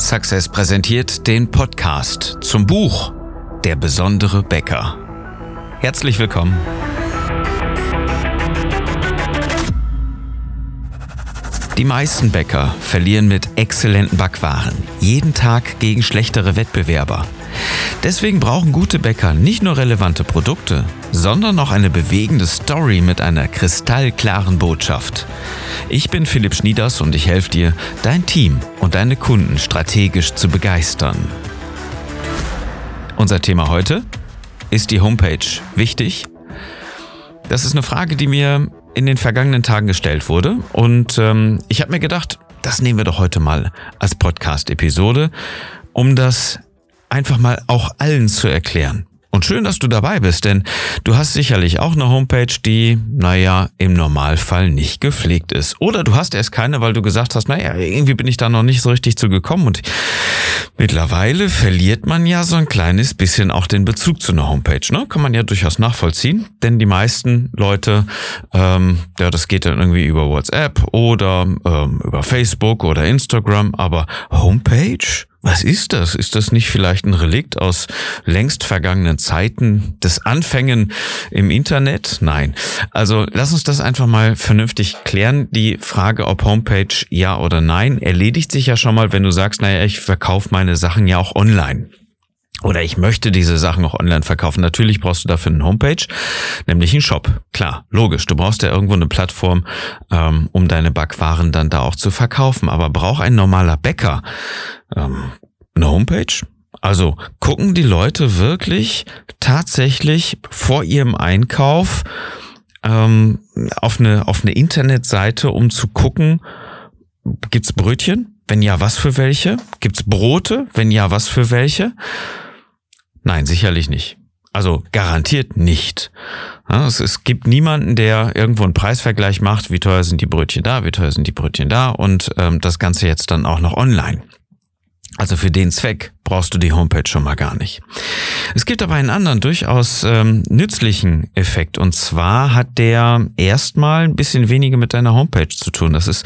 Success präsentiert den Podcast zum Buch Der besondere Bäcker. Herzlich willkommen. Die meisten Bäcker verlieren mit exzellenten Backwaren jeden Tag gegen schlechtere Wettbewerber. Deswegen brauchen gute Bäcker nicht nur relevante Produkte, sondern auch eine bewegende Story mit einer kristallklaren Botschaft. Ich bin Philipp Schnieders und ich helfe dir, dein Team und deine Kunden strategisch zu begeistern. Unser Thema heute ist die Homepage wichtig? Das ist eine Frage, die mir in den vergangenen Tagen gestellt wurde und ähm, ich habe mir gedacht, das nehmen wir doch heute mal als Podcast-Episode, um das einfach mal auch allen zu erklären. Und schön, dass du dabei bist, denn du hast sicherlich auch eine Homepage, die, naja, im Normalfall nicht gepflegt ist. Oder du hast erst keine, weil du gesagt hast, naja, irgendwie bin ich da noch nicht so richtig zu gekommen. Und mittlerweile verliert man ja so ein kleines bisschen auch den Bezug zu einer Homepage. Ne? Kann man ja durchaus nachvollziehen, denn die meisten Leute, ähm, ja, das geht dann irgendwie über WhatsApp oder ähm, über Facebook oder Instagram, aber Homepage? Was ist das? Ist das nicht vielleicht ein Relikt aus längst vergangenen Zeiten des Anfängen im Internet? Nein. Also lass uns das einfach mal vernünftig klären. Die Frage, ob Homepage ja oder nein, erledigt sich ja schon mal, wenn du sagst, naja, ich verkaufe meine Sachen ja auch online oder ich möchte diese Sachen auch online verkaufen. Natürlich brauchst du dafür eine Homepage, nämlich einen Shop. Klar, logisch. Du brauchst ja irgendwo eine Plattform, ähm, um deine Backwaren dann da auch zu verkaufen. Aber braucht ein normaler Bäcker ähm, eine Homepage? Also gucken die Leute wirklich tatsächlich vor ihrem Einkauf ähm, auf eine auf eine Internetseite, um zu gucken, gibt's Brötchen? Wenn ja, was für welche? Gibt's Brote? Wenn ja, was für welche? Nein, sicherlich nicht. Also garantiert nicht. Es, gibt niemanden, der irgendwo einen Preisvergleich macht, wie teuer sind die Brötchen da, wie teuer sind die Brötchen da und ähm, das Ganze jetzt dann auch noch online. Also für den Zweck brauchst du die Homepage schon mal gar nicht. Es gibt aber einen anderen durchaus ähm, nützlichen Effekt und zwar hat der erstmal ein bisschen weniger mit deiner Homepage zu tun. Das ist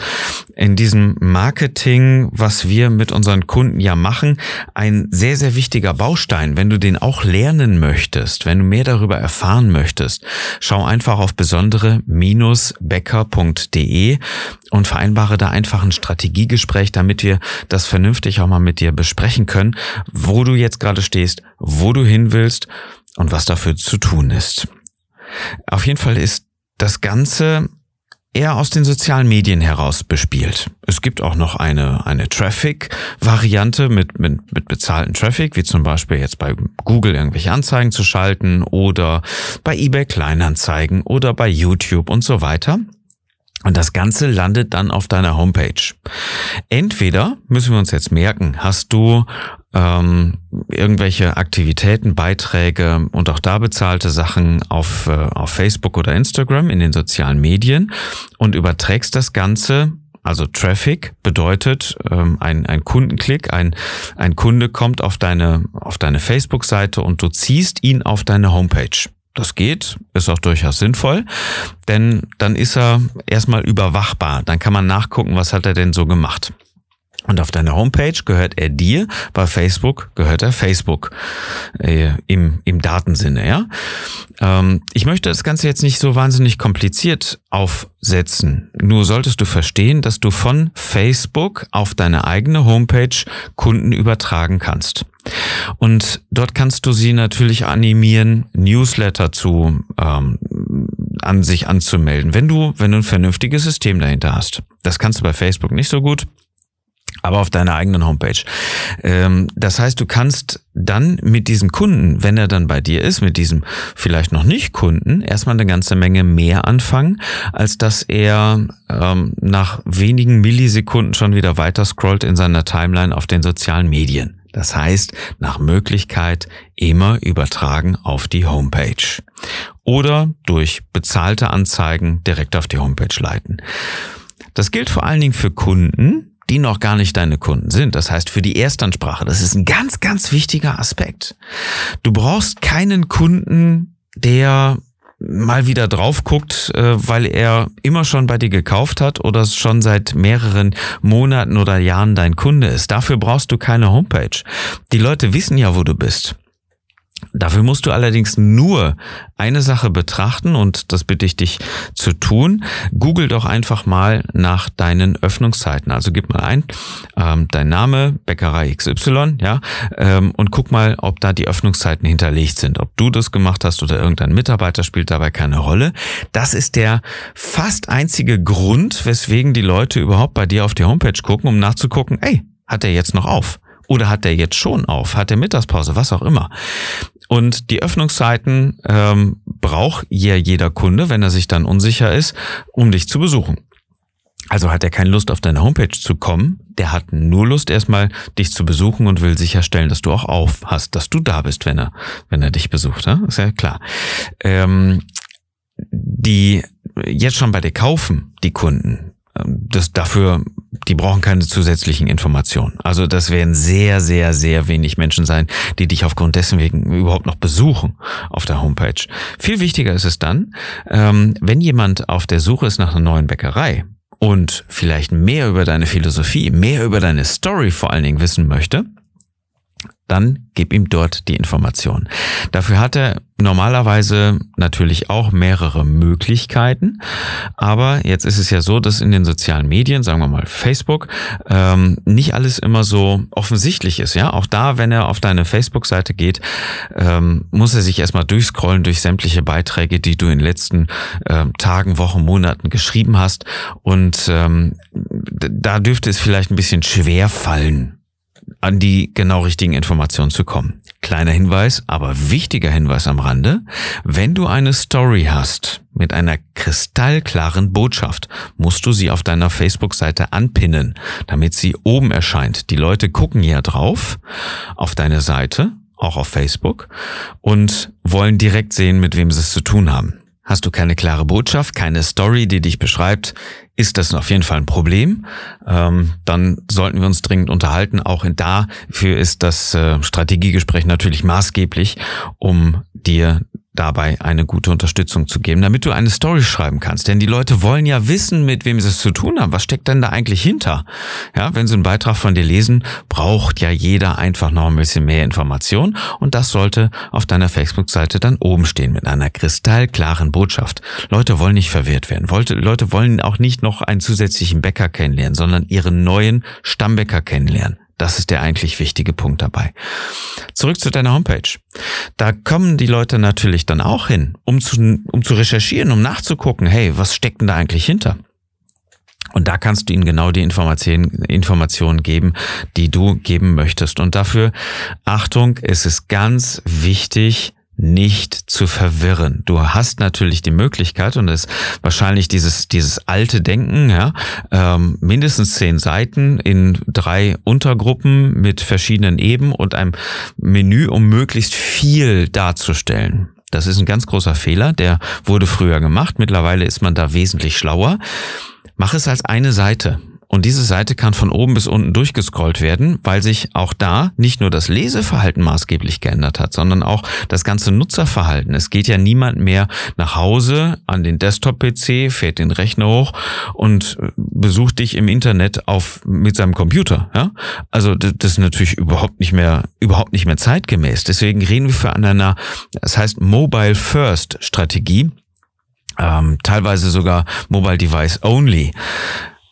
in diesem Marketing, was wir mit unseren Kunden ja machen, ein sehr, sehr wichtiger Baustein. Wenn du den auch lernen möchtest, wenn du mehr darüber erfahren möchtest, schau einfach auf besondere-becker.de und vereinbare da einfach ein Strategiegespräch, damit wir das vernünftig auch mal mit dir besprechen können wo du jetzt gerade stehst, wo du hin willst und was dafür zu tun ist. Auf jeden Fall ist das Ganze eher aus den sozialen Medien heraus bespielt. Es gibt auch noch eine, eine Traffic-Variante mit, mit, mit bezahlten Traffic, wie zum Beispiel jetzt bei Google irgendwelche Anzeigen zu schalten oder bei eBay Kleinanzeigen oder bei YouTube und so weiter. Und das Ganze landet dann auf deiner Homepage. Entweder müssen wir uns jetzt merken, hast du ähm, irgendwelche Aktivitäten, Beiträge und auch da bezahlte Sachen auf, äh, auf Facebook oder Instagram in den sozialen Medien und überträgst das Ganze also Traffic bedeutet ähm, ein, ein Kundenklick, ein, ein Kunde kommt auf deine, auf deine Facebook-Seite und du ziehst ihn auf deine Homepage. Das geht, ist auch durchaus sinnvoll, denn dann ist er erstmal überwachbar. Dann kann man nachgucken, was hat er denn so gemacht. Und auf deiner Homepage gehört er dir, bei Facebook gehört er Facebook äh, im, im Datensinne. Ja? Ähm, ich möchte das Ganze jetzt nicht so wahnsinnig kompliziert aufsetzen. Nur solltest du verstehen, dass du von Facebook auf deine eigene Homepage Kunden übertragen kannst. Und dort kannst du sie natürlich animieren, Newsletter zu ähm, an sich anzumelden, wenn du, wenn du ein vernünftiges System dahinter hast. Das kannst du bei Facebook nicht so gut aber auf deiner eigenen Homepage. Ähm, das heißt, du kannst dann mit diesem Kunden, wenn er dann bei dir ist, mit diesem vielleicht noch nicht Kunden, erstmal eine ganze Menge mehr anfangen, als dass er ähm, nach wenigen Millisekunden schon wieder weiter scrollt in seiner Timeline auf den sozialen Medien. Das heißt, nach Möglichkeit immer übertragen auf die Homepage. Oder durch bezahlte Anzeigen direkt auf die Homepage leiten. Das gilt vor allen Dingen für Kunden, die noch gar nicht deine Kunden sind. Das heißt, für die Erstansprache, das ist ein ganz, ganz wichtiger Aspekt. Du brauchst keinen Kunden, der mal wieder drauf guckt, äh, weil er immer schon bei dir gekauft hat oder schon seit mehreren Monaten oder Jahren dein Kunde ist. Dafür brauchst du keine Homepage. Die Leute wissen ja, wo du bist. Dafür musst du allerdings nur eine Sache betrachten und das bitte ich dich zu tun. Google doch einfach mal nach deinen Öffnungszeiten. Also gib mal ein, ähm, dein Name, Bäckerei XY, ja, ähm, und guck mal, ob da die Öffnungszeiten hinterlegt sind. Ob du das gemacht hast oder irgendein Mitarbeiter spielt dabei keine Rolle. Das ist der fast einzige Grund, weswegen die Leute überhaupt bei dir auf die Homepage gucken, um nachzugucken, ey, hat er jetzt noch auf? Oder hat der jetzt schon auf? Hat der Mittagspause? Was auch immer. Und die Öffnungszeiten ähm, braucht ja jeder Kunde, wenn er sich dann unsicher ist, um dich zu besuchen. Also hat er keine Lust, auf deine Homepage zu kommen. Der hat nur Lust, erstmal dich zu besuchen und will sicherstellen, dass du auch auf hast, dass du da bist, wenn er, wenn er dich besucht. Ja? Ist ja klar. Ähm, die jetzt schon bei dir kaufen, die Kunden, das dafür, die brauchen keine zusätzlichen Informationen. Also das werden sehr, sehr, sehr wenig Menschen sein, die dich aufgrund dessen wegen überhaupt noch besuchen auf der Homepage. Viel wichtiger ist es dann, ähm, wenn jemand auf der Suche ist nach einer neuen Bäckerei und vielleicht mehr über deine Philosophie, mehr über deine Story vor allen Dingen wissen möchte, dann gib ihm dort die Information. Dafür hat er normalerweise natürlich auch mehrere Möglichkeiten, aber jetzt ist es ja so, dass in den sozialen Medien, sagen wir mal Facebook, ähm, nicht alles immer so offensichtlich ist. Ja, auch da, wenn er auf deine Facebook-Seite geht, ähm, muss er sich erstmal durchscrollen durch sämtliche Beiträge, die du in den letzten äh, Tagen, Wochen, Monaten geschrieben hast und ähm, da dürfte es vielleicht ein bisschen schwer fallen an die genau richtigen Informationen zu kommen. Kleiner Hinweis, aber wichtiger Hinweis am Rande. Wenn du eine Story hast mit einer kristallklaren Botschaft, musst du sie auf deiner Facebook-Seite anpinnen, damit sie oben erscheint. Die Leute gucken ja drauf auf deine Seite, auch auf Facebook, und wollen direkt sehen, mit wem sie es zu tun haben. Hast du keine klare Botschaft, keine Story, die dich beschreibt, ist das auf jeden Fall ein Problem. Ähm, dann sollten wir uns dringend unterhalten. Auch dafür ist das äh, Strategiegespräch natürlich maßgeblich, um dir dabei eine gute Unterstützung zu geben, damit du eine Story schreiben kannst. Denn die Leute wollen ja wissen, mit wem sie es zu tun haben. Was steckt denn da eigentlich hinter? Ja, wenn sie einen Beitrag von dir lesen, braucht ja jeder einfach noch ein bisschen mehr Information. Und das sollte auf deiner Facebook-Seite dann oben stehen mit einer kristallklaren Botschaft. Leute wollen nicht verwirrt werden. Leute wollen auch nicht noch einen zusätzlichen Bäcker kennenlernen, sondern ihren neuen Stammbäcker kennenlernen. Das ist der eigentlich wichtige Punkt dabei. Zurück zu deiner Homepage. Da kommen die Leute natürlich dann auch hin, um zu, um zu recherchieren, um nachzugucken, hey, was steckt denn da eigentlich hinter? Und da kannst du ihnen genau die Informationen, Informationen geben, die du geben möchtest. Und dafür, Achtung, es ist ganz wichtig, nicht zu verwirren. Du hast natürlich die Möglichkeit und es ist wahrscheinlich dieses dieses alte Denken, ja, ähm, mindestens zehn Seiten in drei Untergruppen mit verschiedenen Eben und einem Menü, um möglichst viel darzustellen. Das ist ein ganz großer Fehler, der wurde früher gemacht. Mittlerweile ist man da wesentlich schlauer. Mach es als eine Seite und diese Seite kann von oben bis unten durchgescrollt werden, weil sich auch da nicht nur das Leseverhalten maßgeblich geändert hat, sondern auch das ganze Nutzerverhalten. Es geht ja niemand mehr nach Hause an den Desktop-PC, fährt den Rechner hoch und besucht dich im Internet auf, mit seinem Computer. Ja? Also das ist natürlich überhaupt nicht mehr, überhaupt nicht mehr zeitgemäß. Deswegen reden wir für einer, das heißt Mobile First Strategie, ähm, teilweise sogar Mobile Device Only.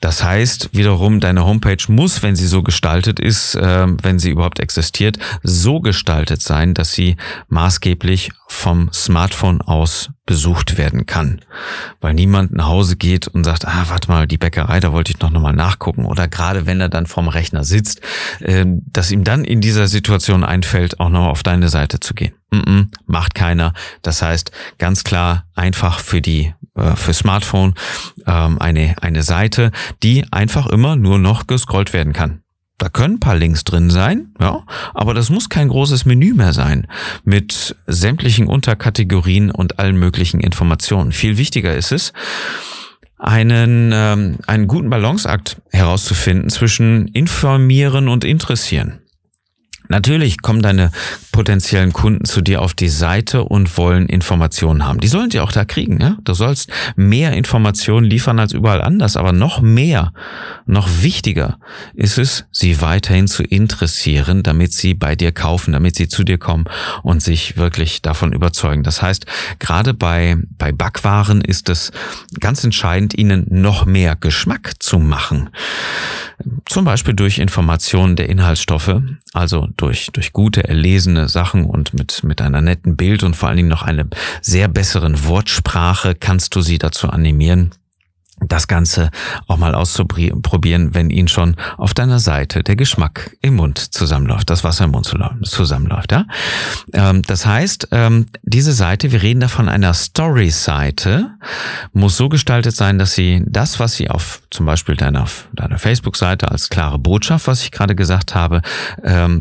Das heißt wiederum, deine Homepage muss, wenn sie so gestaltet ist, äh, wenn sie überhaupt existiert, so gestaltet sein, dass sie maßgeblich vom Smartphone aus besucht werden kann. Weil niemand nach Hause geht und sagt, ah, warte mal, die Bäckerei, da wollte ich noch mal nachgucken. Oder gerade wenn er dann vorm Rechner sitzt, äh, dass ihm dann in dieser Situation einfällt, auch noch auf deine Seite zu gehen. Mm -mm, macht keiner. Das heißt, ganz klar einfach für die äh, für Smartphone ähm, eine, eine Seite, die einfach immer nur noch gescrollt werden kann. Da können ein paar Links drin sein, ja, aber das muss kein großes Menü mehr sein mit sämtlichen Unterkategorien und allen möglichen Informationen. Viel wichtiger ist es, einen, ähm, einen guten Balanceakt herauszufinden zwischen informieren und interessieren. Natürlich kommen deine potenziellen Kunden zu dir auf die Seite und wollen Informationen haben. Die sollen sie auch da kriegen. Ja? Du sollst mehr Informationen liefern als überall anders, aber noch mehr, noch wichtiger ist es, sie weiterhin zu interessieren, damit sie bei dir kaufen, damit sie zu dir kommen und sich wirklich davon überzeugen. Das heißt, gerade bei, bei Backwaren ist es ganz entscheidend, ihnen noch mehr Geschmack zu machen. Zum Beispiel durch Informationen der Inhaltsstoffe, also durch, durch gute, erlesene Sachen und mit, mit einer netten Bild und vor allen Dingen noch einer sehr besseren Wortsprache kannst du sie dazu animieren, das Ganze auch mal auszuprobieren, wenn Ihnen schon auf deiner Seite der Geschmack im Mund zusammenläuft, das Wasser im Mund zusammenläuft. Ja? Ähm, das heißt, ähm, diese Seite, wir reden da von einer Story-Seite, muss so gestaltet sein, dass Sie das, was Sie auf zum Beispiel deiner, deiner Facebook-Seite als klare Botschaft, was ich gerade gesagt habe, ähm, was